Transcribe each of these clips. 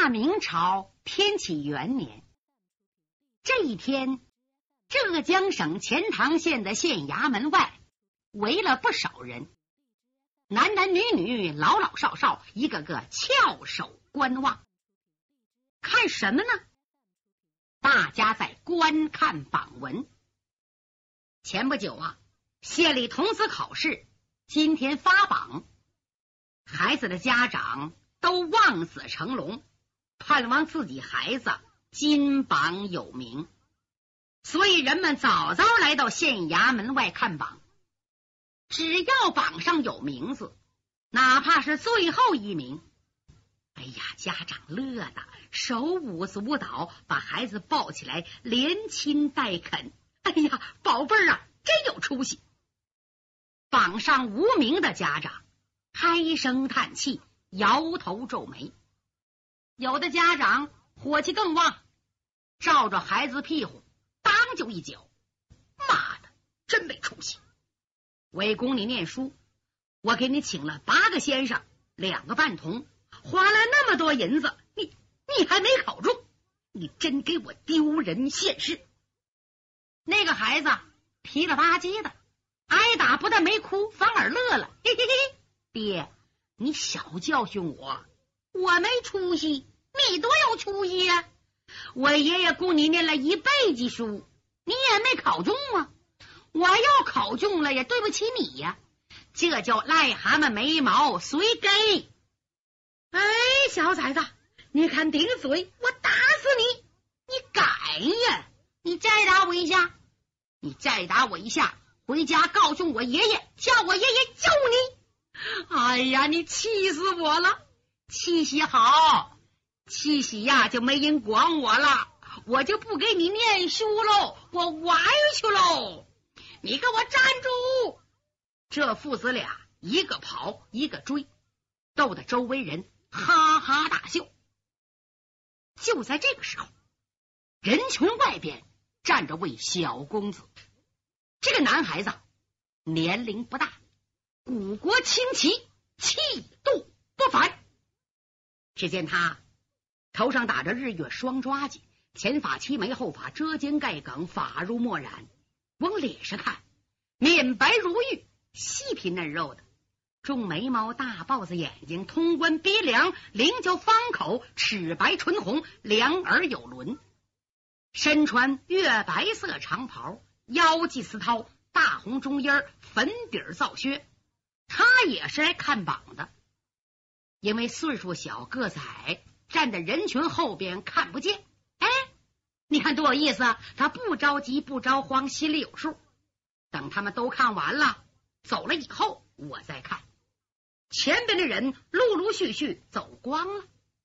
大明朝天启元年这一天，浙江省钱塘县的县衙门外围了不少人，男男女女、老老少少，一个个翘首观望。看什么呢？大家在观看榜文。前不久啊，县里童子考试，今天发榜，孩子的家长都望子成龙，盼望自己孩子金榜有名，所以人们早早来到县衙门外看榜。只要榜上有名字，哪怕是最后一名。哎呀，家长乐的手舞足蹈，把孩子抱起来连亲带啃。哎呀，宝贝儿啊，真有出息！榜上无名的家长唉声叹气，摇头皱眉。有的家长火气更旺，照着孩子屁股当就一脚。妈的，真没出息！为供你念书，我给你请了八个先生，两个伴童。花了那么多银子，你你还没考中，你真给我丢人现世！那个孩子皮了吧唧的，挨打不但没哭，反而乐了，嘿嘿嘿！爹，你少教训我，我没出息，你多有出息呀！我爷爷供你念了一辈子书，你也没考中啊！我要考中了，也对不起你呀！这叫癞蛤蟆没毛随给。哎，小崽子，你看顶嘴，我打死你！你敢呀？你再打我一下，你再打我一下，回家告诉我爷爷，叫我爷爷救你！哎呀，你气死我了！七喜好，七喜呀，就没人管我了，我就不给你念书喽，我玩去喽！你给我站住！这父子俩一个跑一个追，逗得周围人。哈哈大笑。就在这个时候，人群外边站着位小公子。这个男孩子年龄不大，古国清奇，气度不凡。只见他头上打着日月双抓髻，前发齐眉，后发遮肩盖梗，发如墨染。往脸上看，面白如玉，细皮嫩肉的。重眉毛，大豹子眼睛，通关鼻梁，棱角方口，齿白唇红，两耳有轮。身穿月白色长袍，腰系丝绦，大红中衣粉底皂靴。他也是来看榜的，因为岁数小，个子矮，站在人群后边看不见。哎，你看多有意思！他不着急，不着慌，心里有数。等他们都看完了，走了以后，我再看。前边的人陆陆续续走光了，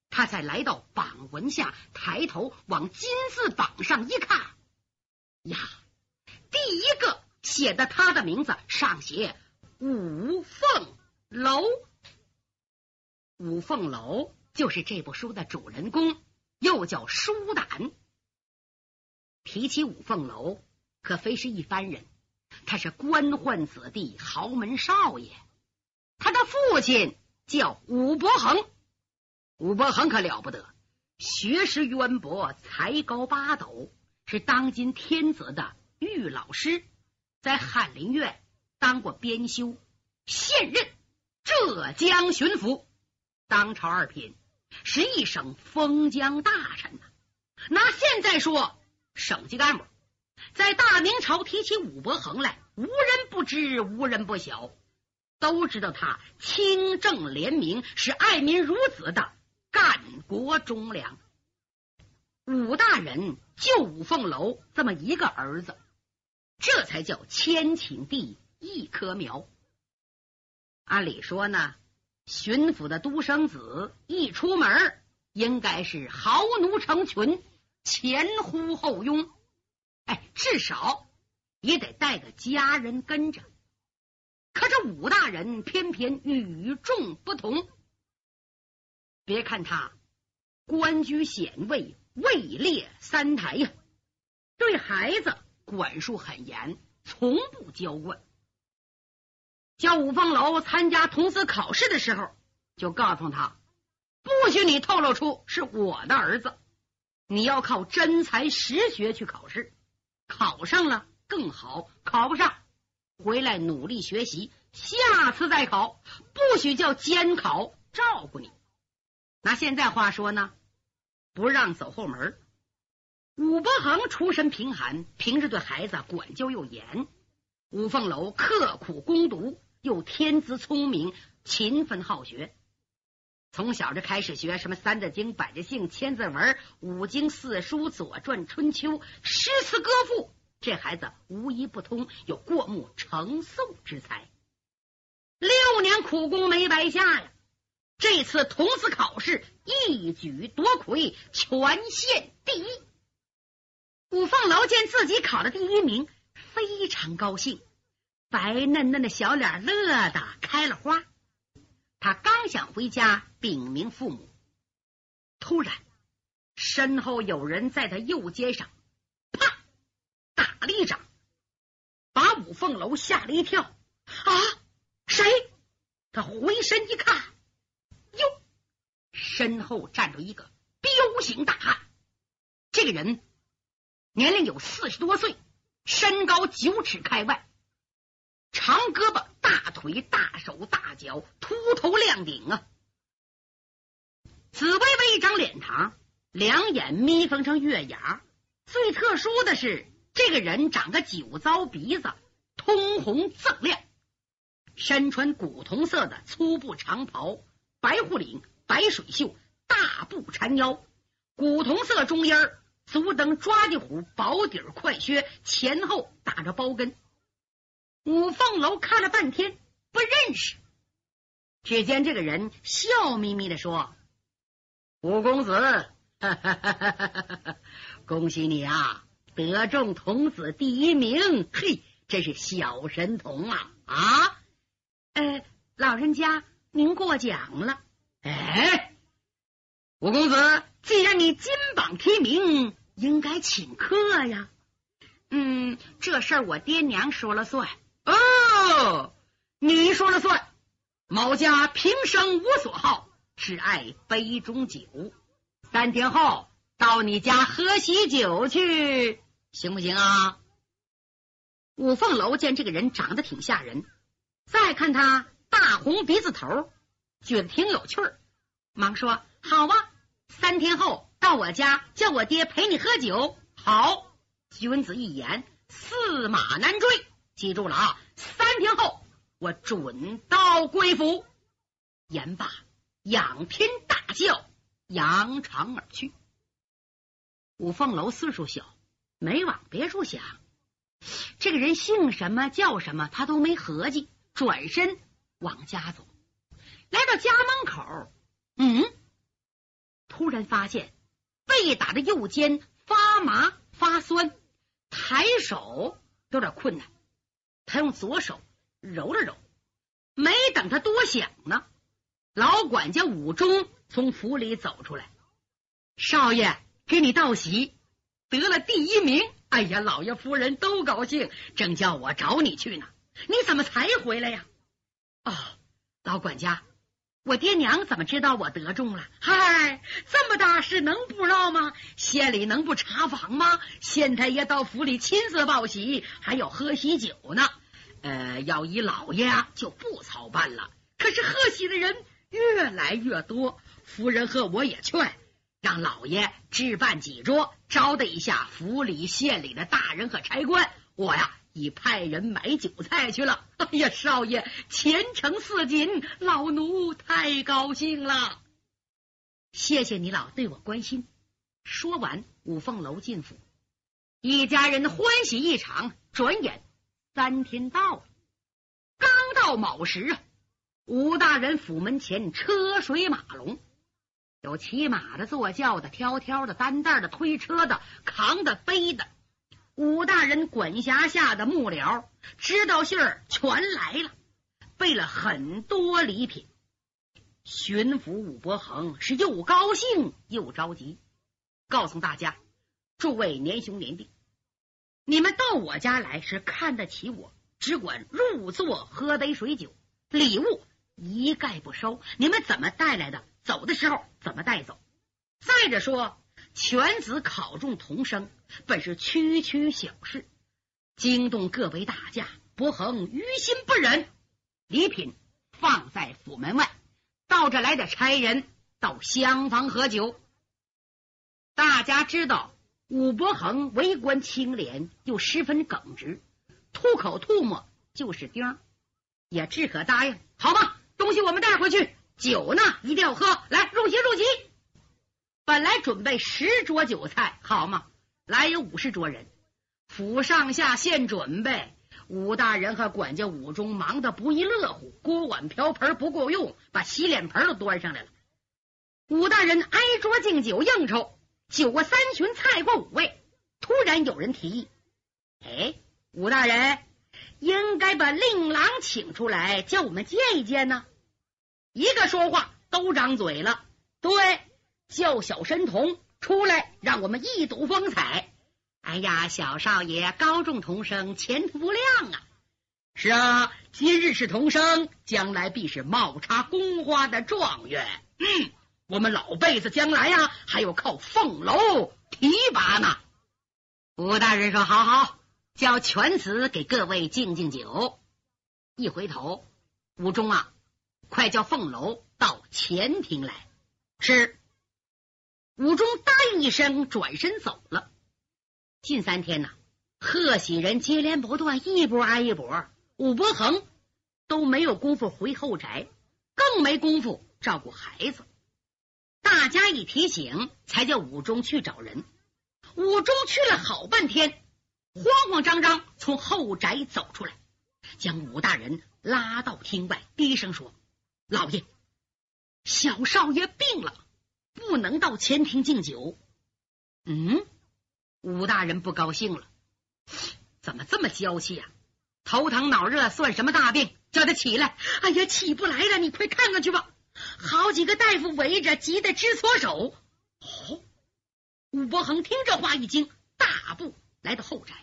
他才来到榜文下，抬头往金字榜上一看，呀，第一个写的他的名字上写五凤楼，五凤楼就是这部书的主人公，又叫舒胆。提起五凤楼，可非是一般人，他是官宦子弟，豪门少爷。他的父亲叫武伯衡，武伯衡可了不得，学识渊博，才高八斗，是当今天子的御老师，在翰林院当过编修，现任浙江巡抚，当朝二品，是一省封疆大臣呐。拿现在说，省级干部，在大明朝提起武伯衡来，无人不知，无人不晓。都知道他清正廉明，是爱民如子的干国忠良。武大人就五凤楼这么一个儿子，这才叫千顷地一棵苗。按理说呢，巡抚的独生子一出门，应该是豪奴成群，前呼后拥，哎，至少也得带个家人跟着。可这武大人偏偏与众不同。别看他官居显位，位列三台呀，对孩子管束很严，从不娇惯。叫五凤楼参加童子考试的时候，就告诉他不许你透露出是我的儿子。你要靠真才实学去考试，考上了更好，考不上回来努力学习，下次再考，不许叫监考，照顾你。拿现在话说呢，不让走后门。武伯衡出身贫寒，平时对孩子管教又严。五凤楼刻苦攻读，又天资聪明，勤奋好学。从小就开始学什么《三字经》《百家姓》《千字文》《五经四书》《左传》《春秋》诗词歌赋，这孩子无一不通，有过目成诵之才。六年苦功没白下呀！这次童子考试一举夺魁，全县第一。五凤楼见自己考了第一名，非常高兴，白嫩嫩的小脸乐得开了花。他刚想回家禀明父母，突然身后有人在他右肩上啪打了一掌，把五凤楼吓了一跳。啊，谁？他回身一看，哟，身后站着一个彪形大汉。这个人年龄有四十多岁，身高九尺开外，长胳膊。大腿、大手、大脚，秃头亮顶啊！紫薇薇一张脸庞，两眼眯缝成月牙。最特殊的是，这个人长个酒糟鼻子，通红锃亮，身穿古铜色的粗布长袍，白护领、白水袖，大步缠腰，古铜色中衣儿，足蹬抓地虎薄底快靴，前后打着包跟。五凤楼看了半天不认识，只见这个人笑眯眯的说：“五公子，哈哈哈哈恭喜你啊，得中童子第一名！嘿，真是小神童啊！啊，呃，老人家您过奖了。哎，五公子，既然你金榜题名，应该请客呀。嗯，这事儿我爹娘说了算。”哦，你说了算。某家平生无所好，只爱杯中酒。三天后到你家喝喜酒去，行不行啊？五凤楼见这个人长得挺吓人，再看他大红鼻子头，觉得挺有趣儿，忙说：“好啊，三天后到我家，叫我爹陪你喝酒。”好，君子一言，驷马难追。记住了啊！三天后我准到贵府。言罢，仰天大叫，扬长而去。五凤楼岁数小，没往别处想，这个人姓什么叫什么，他都没合计，转身往家走。来到家门口，嗯，突然发现被打的右肩发麻发酸，抬手有点困难。他用左手揉了揉，没等他多想呢，老管家武忠从府里走出来：“少爷，给你道喜，得了第一名！哎呀，老爷夫人都高兴，正叫我找你去呢。你怎么才回来呀？”“哦，老管家，我爹娘怎么知道我得中了？嗨，这么大事能不知道吗？县里能不查房吗？县太爷到府里亲自报喜，还要喝喜酒呢。”呃，要以老爷，就不操办了。可是贺喜的人越来越多，夫人和我也劝，让老爷置办几桌，招待一下府里县里的大人和差官。我呀，已派人买酒菜去了。哎呀，少爷前程似锦，老奴太高兴了。谢谢你老对我关心。说完，五凤楼进府，一家人欢喜一场。转眼。三天到了，刚到卯时啊，吴大人府门前车水马龙，有骑马的、坐轿的、挑挑的、担担的、推车的、扛的、背的。武大人管辖下的幕僚知道信儿全来了，备了很多礼品。巡抚武伯衡是又高兴又着急，告诉大家：诸位年兄年弟。你们到我家来是看得起我，只管入座喝杯水酒，礼物一概不收。你们怎么带来的，走的时候怎么带走？再者说，犬子考中童生，本是区区小事，惊动各位大驾，伯恒于心不忍。礼品放在府门外，到这来的差人到厢房喝酒。大家知道武伯恒为官清廉，又十分耿直，吐口唾沫就是钉，也只可答应。好吧，东西我们带回去，酒呢一定要喝。来，入席，入席。本来准备十桌酒菜，好嘛，来有五十桌人，府上下现准备。武大人和管家武忠忙得不亦乐乎，锅碗瓢盆不够用，把洗脸盆都端上来了。武大人挨桌敬酒应酬，酒过三巡，菜过五味。突然有人提议：“哎，武大人应该把令郎请出来，叫我们见一见呢。”一个说话都张嘴了，对。叫小神童出来，让我们一睹风采。哎呀，小少爷高中童生，前途不亮啊！是啊，今日是童生，将来必是冒插宫花的状元。嗯，我们老辈子将来呀，还要靠凤楼提拔呢。吴大人说：“好好，叫犬子给各位敬敬酒。”一回头，武忠啊，快叫凤楼到前厅来。是。武中答应一声，转身走了。近三天呐，贺喜人接连不断，一波挨一波。武伯恒都没有功夫回后宅，更没功夫照顾孩子。大家一提醒，才叫武中去找人。武中去了好半天，慌慌张张从后宅走出来，将武大人拉到厅外，低声说：“老爷，小少爷病了。”不能到前厅敬酒。嗯，武大人不高兴了，怎么这么娇气呀？头疼脑热算什么大病？叫他起来！哎呀，起不来了，你快看看去吧。好几个大夫围着，急得直搓手。哦，武伯衡听这话一惊，大步来到后宅，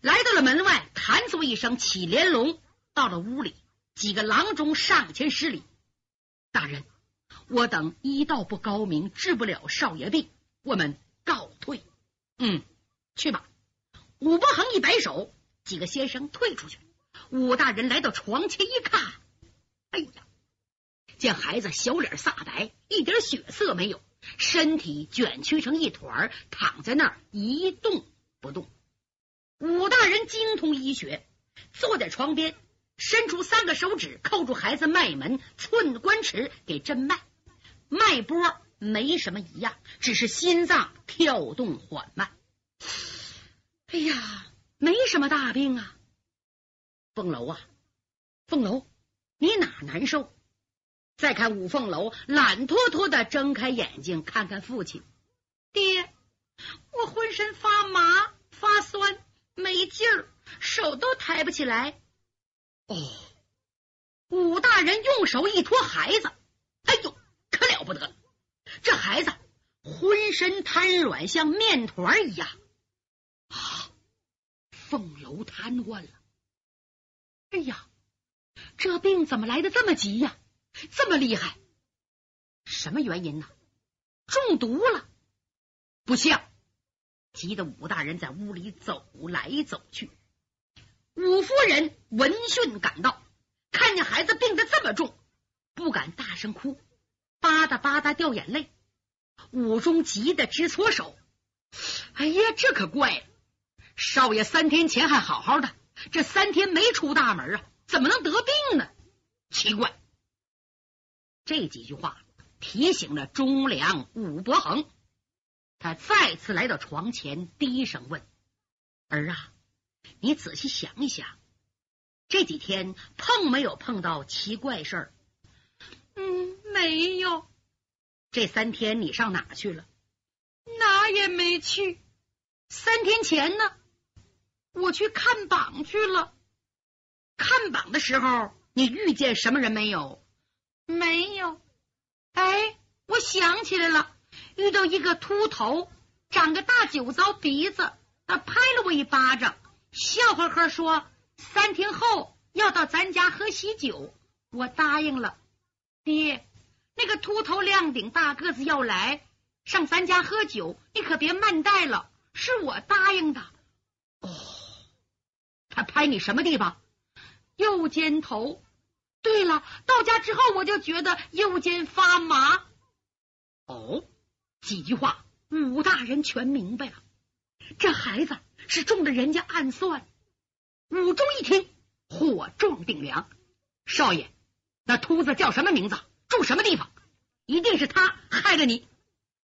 来到了门外，弹足一声起连龙，到了屋里，几个郎中上前施礼，大人。我等医道不高明，治不了少爷病，我们告退。嗯，去吧。武伯衡一摆手，几个先生退出去。武大人来到床前一看，哎呀，见孩子小脸煞白，一点血色没有，身体卷曲成一团，躺在那儿一动不动。武大人精通医学，坐在床边，伸出三个手指扣住孩子脉门，寸关尺给针脉。脉搏没什么异样，只是心脏跳动缓慢。哎呀，没什么大病啊！凤楼啊，凤楼，你哪难受？再看五凤楼，懒脱脱的睁开眼睛，看看父亲。爹，我浑身发麻、发酸、没劲儿，手都抬不起来。哦，武大人用手一托孩子，哎呦！可了不得！这孩子浑身瘫软，像面团一样啊！凤楼瘫痪了。哎呀，这病怎么来的这么急呀？这么厉害？什么原因呢？中毒了？不像！急得武大人在屋里走来走去。武夫人闻讯赶到，看见孩子病得这么重，不敢大声哭。吧嗒吧嗒掉眼泪，武中急得直搓手。哎呀，这可怪了！少爷三天前还好好的，这三天没出大门啊，怎么能得病呢？奇怪！这几句话提醒了忠良武伯衡，他再次来到床前，低声问：“儿啊，你仔细想一想，这几天碰没有碰到奇怪事儿？”嗯，没有。这三天你上哪去了？哪也没去。三天前呢，我去看榜去了。看榜的时候，你遇见什么人没有？没有。哎，我想起来了，遇到一个秃头，长个大酒糟鼻子，他拍了我一巴掌，笑呵呵说：“三天后要到咱家喝喜酒。”我答应了。爹，那个秃头亮顶大个子要来上咱家喝酒，你可别慢待了，是我答应的。哦，他拍你什么地方？右肩头。对了，到家之后我就觉得右肩发麻。哦，几句话，武大人全明白了。这孩子是中了人家暗算。武忠一听，火撞顶梁。少爷，那秃子叫什么名字？住什么地方？一定是他害了你。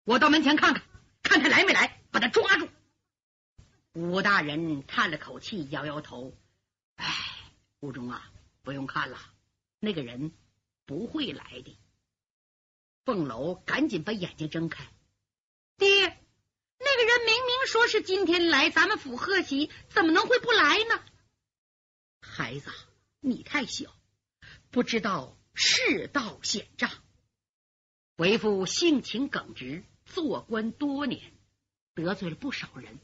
我到门前看看，看他来没来，把他抓住。武大人叹了口气，摇摇头：“哎，武忠啊，不用看了。”那个人不会来的。凤楼赶紧把眼睛睁开，爹，说是今天来咱们府贺喜，怎么能会不来呢？孩子，你太小，不知道世道险诈。为父性情耿直，做官多年，得罪了不少人。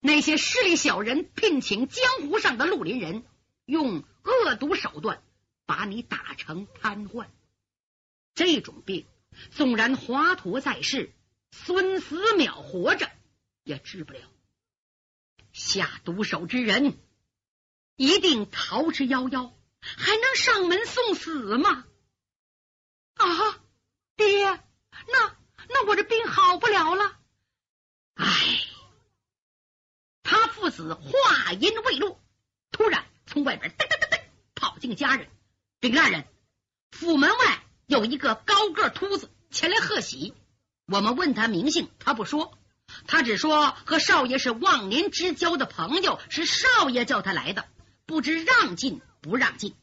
那些势力小人聘请江湖上的绿林人，用恶毒手段。把你打成瘫痪，这种病纵然华佗在世，孙思邈活着也治不了。下毒手之人一定逃之夭夭，还能上门送死吗？啊，爹，那那我这病好不了了。唉，他父子话音未落，突然从外边噔噔噔噔跑进家人。禀大人，府门外有一个高个秃子前来贺喜。我们问他名姓，他不说，他只说和少爷是忘年之交的朋友，是少爷叫他来的，不知让进不让进。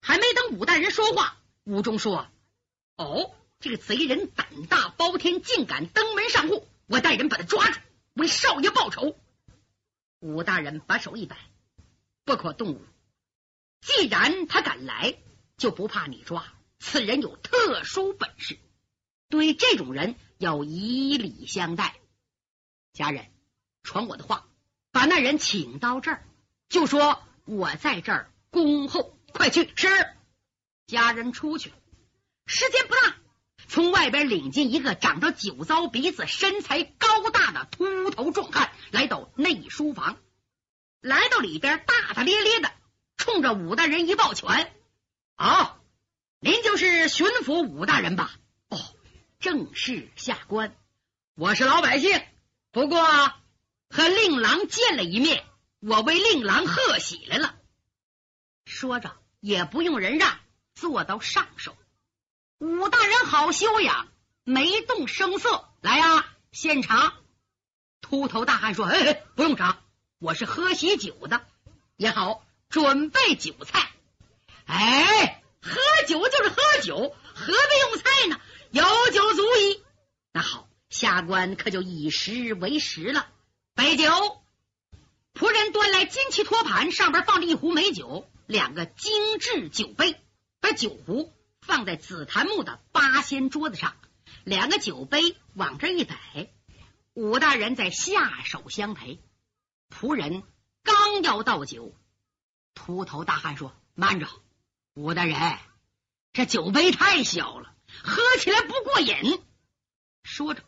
还没等武大人说话，武忠说：“哦，这个贼人胆大包天，竟敢登门上户，我带人把他抓住，为少爷报仇。”武大人把手一摆：“不可动武。”既然他敢来，就不怕你抓。此人有特殊本事，对这种人要以礼相待。家人，传我的话，把那人请到这儿，就说我在这儿恭候。快去！是。家人出去，时间不大，从外边领进一个长着酒糟鼻子、身材高大的秃头壮汉，来到内书房，来到里边，大大咧咧的。冲着武大人一抱拳，啊，您就是巡抚武大人吧？哦，正是下官，我是老百姓，不过和令郎见了一面，我为令郎贺喜来了。说着，也不用人让，坐到上首。武大人好修养，没动声色。来呀，献茶。秃头大汉说：“哎，不用茶，我是喝喜酒的，也好。”准备酒菜，哎，喝酒就是喝酒，何必用菜呢？有酒足矣。那好，下官可就以食为食了。备酒，仆人端来金漆托盘，上边放着一壶美酒，两个精致酒杯，把酒壶放在紫檀木的八仙桌子上，两个酒杯往这一摆，武大人在下手相陪。仆人刚要倒酒。秃头大汉说：“慢着，武大人，这酒杯太小了，喝起来不过瘾。”说着，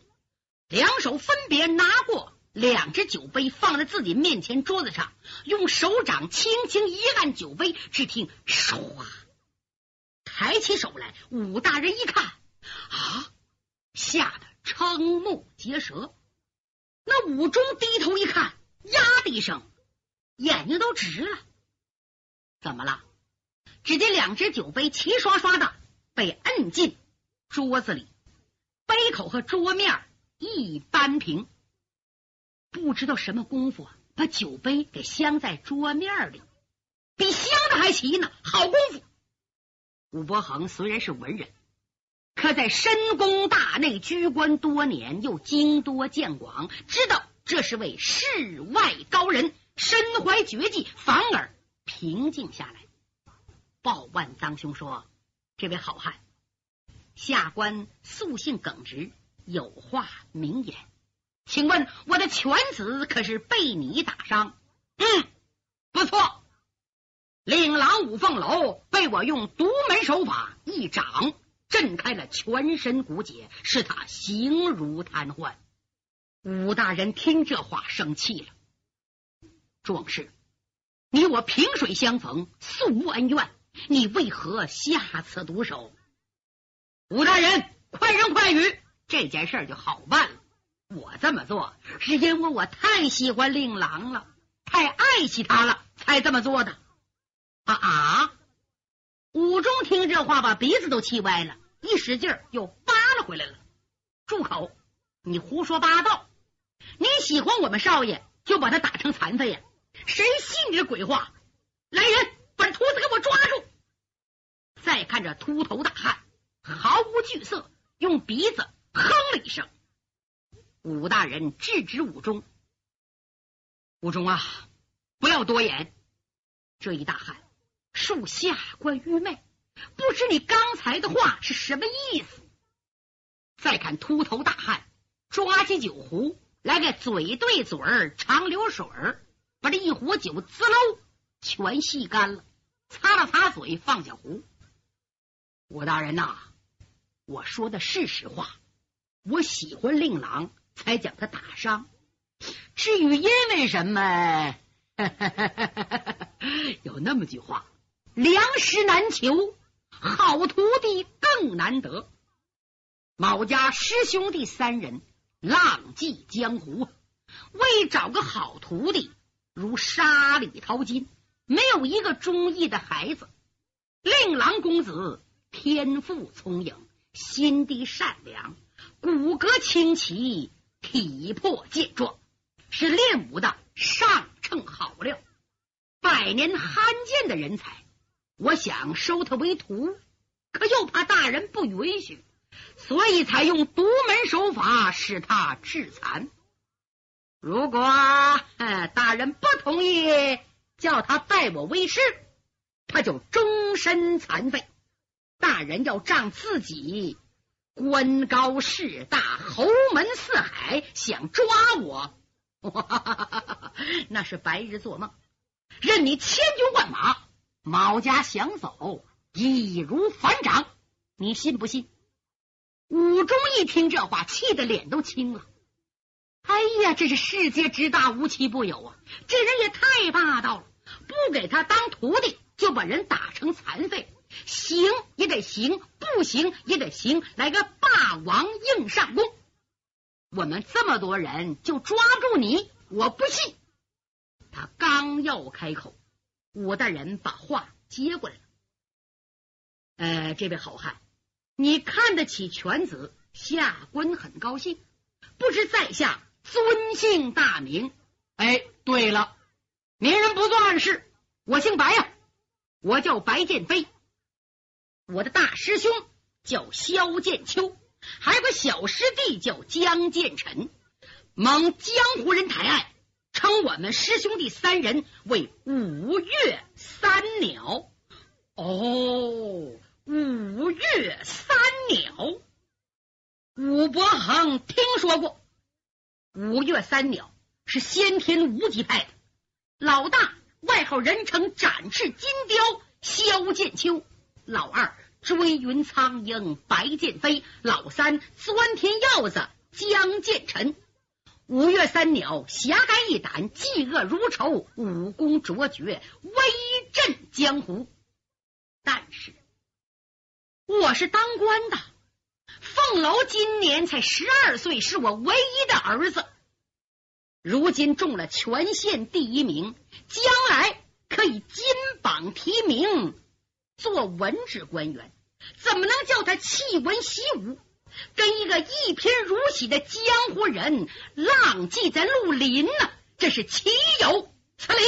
两手分别拿过两只酒杯，放在自己面前桌子上，用手掌轻轻一按酒杯，只听“唰”，抬起手来。武大人一看，啊，吓得瞠目结舌。那武忠低头一看，呀的一声，眼睛都直了。怎么了？只见两只酒杯齐刷刷的被摁进桌子里，杯口和桌面一扳平。不知道什么功夫啊，把酒杯给镶在桌面里，比镶的还齐呢。好功夫！武伯衡虽然是文人，可在深宫大内居官多年，又经多见广，知道这是位世外高人，身怀绝技，反而。平静下来，报万臧兄说：“这位好汉，下官素性耿直，有话明言，请问我的犬子可是被你打伤？”“嗯，不错，令郎五凤楼被我用独门手法一掌震开了全身骨节，使他形如瘫痪。武大人听这话，生气了。壮士，你我萍水相逢，素无恩怨，你为何下此毒手？武大人，快人快语，这件事就好办了。我这么做是因为我太喜欢令郎了，太爱惜他了，才这么做的。啊啊！武忠听这话，把鼻子都气歪了，一使劲又扒拉回来了。住口！你胡说八道！你喜欢我们少爷，就把他打成残废呀？谁信你这鬼话？来人，把秃子给我抓住！再看这秃头大汉，毫无惧色，用鼻子哼了一声。武大人制止武中，武忠啊，不要多言。这一大汉，恕下官愚昧，不知你刚才的话是什么意思。再看秃头大汉，抓起酒壶来个嘴对嘴儿，长流水儿，把这一壶酒滋喽全吸干了，擦了擦嘴，放下壶。武大人呐，我说的是实话，我喜欢令郎。才将他打伤。至于因为什么，有那么句话：良师难求，好徒弟更难得。某家师兄弟三人浪迹江湖，为找个好徒弟如沙里淘金，没有一个中意的孩子。令郎公子天赋聪颖，心地善良，骨骼清奇。体魄健壮，是练武的上乘好料，百年罕见的人才。我想收他为徒，可又怕大人不允许，所以才用独门手法使他致残。如果大人不同意，叫他拜我为师，他就终身残废。大人要仗自己。官高势大，侯门四海，想抓我，那是白日做梦。任你千军万马，毛家想走，易如反掌。你信不信？武忠一听这话，气得脸都青了。哎呀，这是世界之大，无奇不有啊！这人也太霸道了，不给他当徒弟，就把人打成残废。行也得行，不行也得行，来个霸王硬上弓。我们这么多人就抓住你，我不信。他刚要开口，武大人把话接过来了。呃，这位好汉，你看得起犬子，下官很高兴。不知在下尊姓大名？哎，对了，名人不做暗事，我姓白呀，我叫白剑飞。我的大师兄叫萧剑秋，还有个小师弟叫江剑臣，蒙江湖人抬爱，称我们师兄弟三人为五岳三鸟。哦，五岳三鸟，武伯衡听说过。五岳三鸟是先天无极派的，老大外号人称展翅金雕萧剑秋。老二追云苍鹰白剑飞，老三钻天鹞子江剑臣，五岳三鸟侠肝义胆，嫉恶如仇，武功卓绝，威震江湖。但是我是当官的，凤楼今年才十二岁，是我唯一的儿子。如今中了全县第一名，将来可以金榜题名。做文职官员，怎么能叫他弃文习武，跟一个一贫如洗的江湖人浪迹在绿林呢？这是岂有此理！